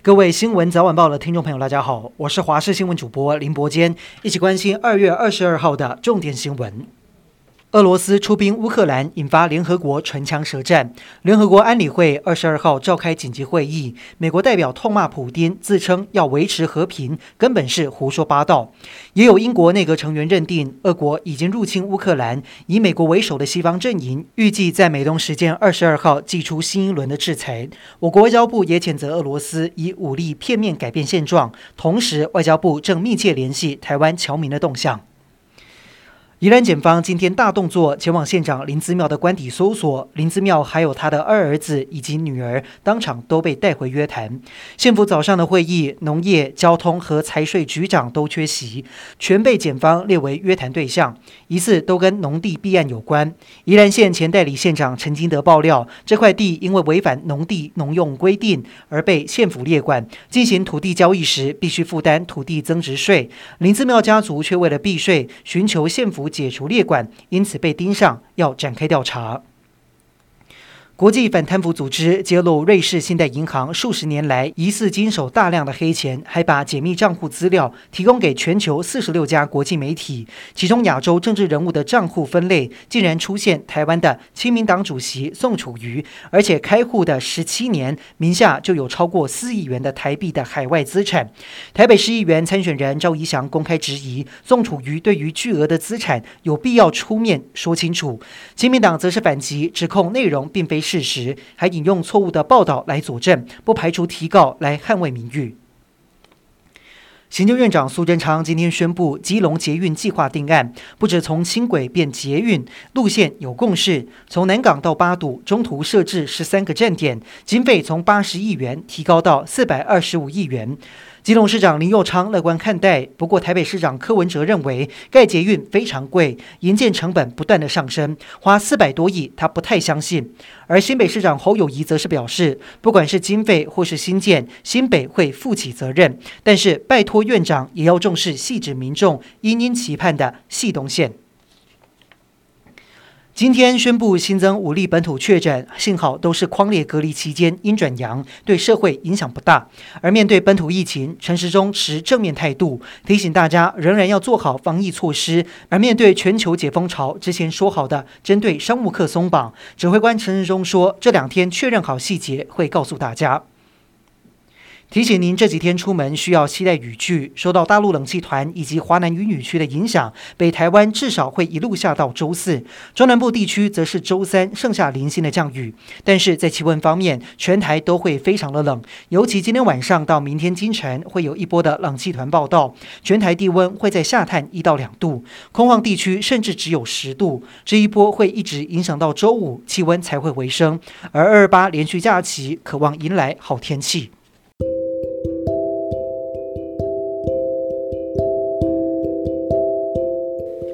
各位新闻早晚报的听众朋友，大家好，我是华视新闻主播林伯坚，一起关心二月二十二号的重点新闻。俄罗斯出兵乌克兰，引发联合国唇枪舌战。联合国安理会二十二号召开紧急会议，美国代表痛骂普丁，自称要维持和平，根本是胡说八道。也有英国内阁成员认定，俄国已经入侵乌克兰，以美国为首的西方阵营预计在美东时间二十二号祭出新一轮的制裁。我国外交部也谴责俄罗斯以武力片面改变现状，同时外交部正密切联系台湾侨民的动向。宜兰检方今天大动作，前往县长林子妙的官邸搜索。林子妙还有他的二儿子以及女儿，当场都被带回约谈。县府早上的会议，农业、交通和财税局长都缺席，全被检方列为约谈对象，疑似都跟农地弊案有关。宜兰县前代理县长陈金德爆料，这块地因为违反农地农用规定而被县府列管，进行土地交易时必须负担土地增值税。林子妙家族却为了避税，寻求县府。解除列管，因此被盯上，要展开调查。国际反贪腐组织揭露，瑞士信贷银行数十年来疑似经手大量的黑钱，还把解密账户资料提供给全球四十六家国际媒体。其中，亚洲政治人物的账户分类竟然出现台湾的亲民党主席宋楚瑜，而且开户的十七年，名下就有超过四亿元的台币的海外资产。台北市议员参选人赵怡翔公开质疑宋楚瑜对于巨额的资产有必要出面说清楚。亲民党则是反击，指控内容并非。事实还引用错误的报道来佐证，不排除提告来捍卫名誉。行政院长苏贞昌今天宣布，基隆捷运计划定案，不止从轻轨变捷运路线有共识，从南港到八堵中途设置十三个站点，经费从八十亿元提高到四百二十五亿元。基隆市长林佑昌乐观看待，不过台北市长柯文哲认为盖捷运非常贵，营建成本不断的上升，花四百多亿他不太相信。而新北市长侯友谊则是表示，不管是经费或是新建，新北会负起责任，但是拜托院长也要重视细致民众殷殷期盼的汐东线。今天宣布新增五例本土确诊，幸好都是框列隔离期间阴转阳，对社会影响不大。而面对本土疫情，陈时中持正面态度，提醒大家仍然要做好防疫措施。而面对全球解封潮，之前说好的针对商务客松绑，指挥官陈时中说，这两天确认好细节，会告诉大家。提醒您，这几天出门需要携带雨具。受到大陆冷气团以及华南云雨区的影响，北台湾至少会一路下到周四，中南部地区则是周三剩下零星的降雨。但是在气温方面，全台都会非常的冷，尤其今天晚上到明天清晨会有一波的冷气团报道，全台地温会在下探一到两度，空旷地区甚至只有十度。这一波会一直影响到周五，气温才会回升。而二二八连续假期可望迎来好天气。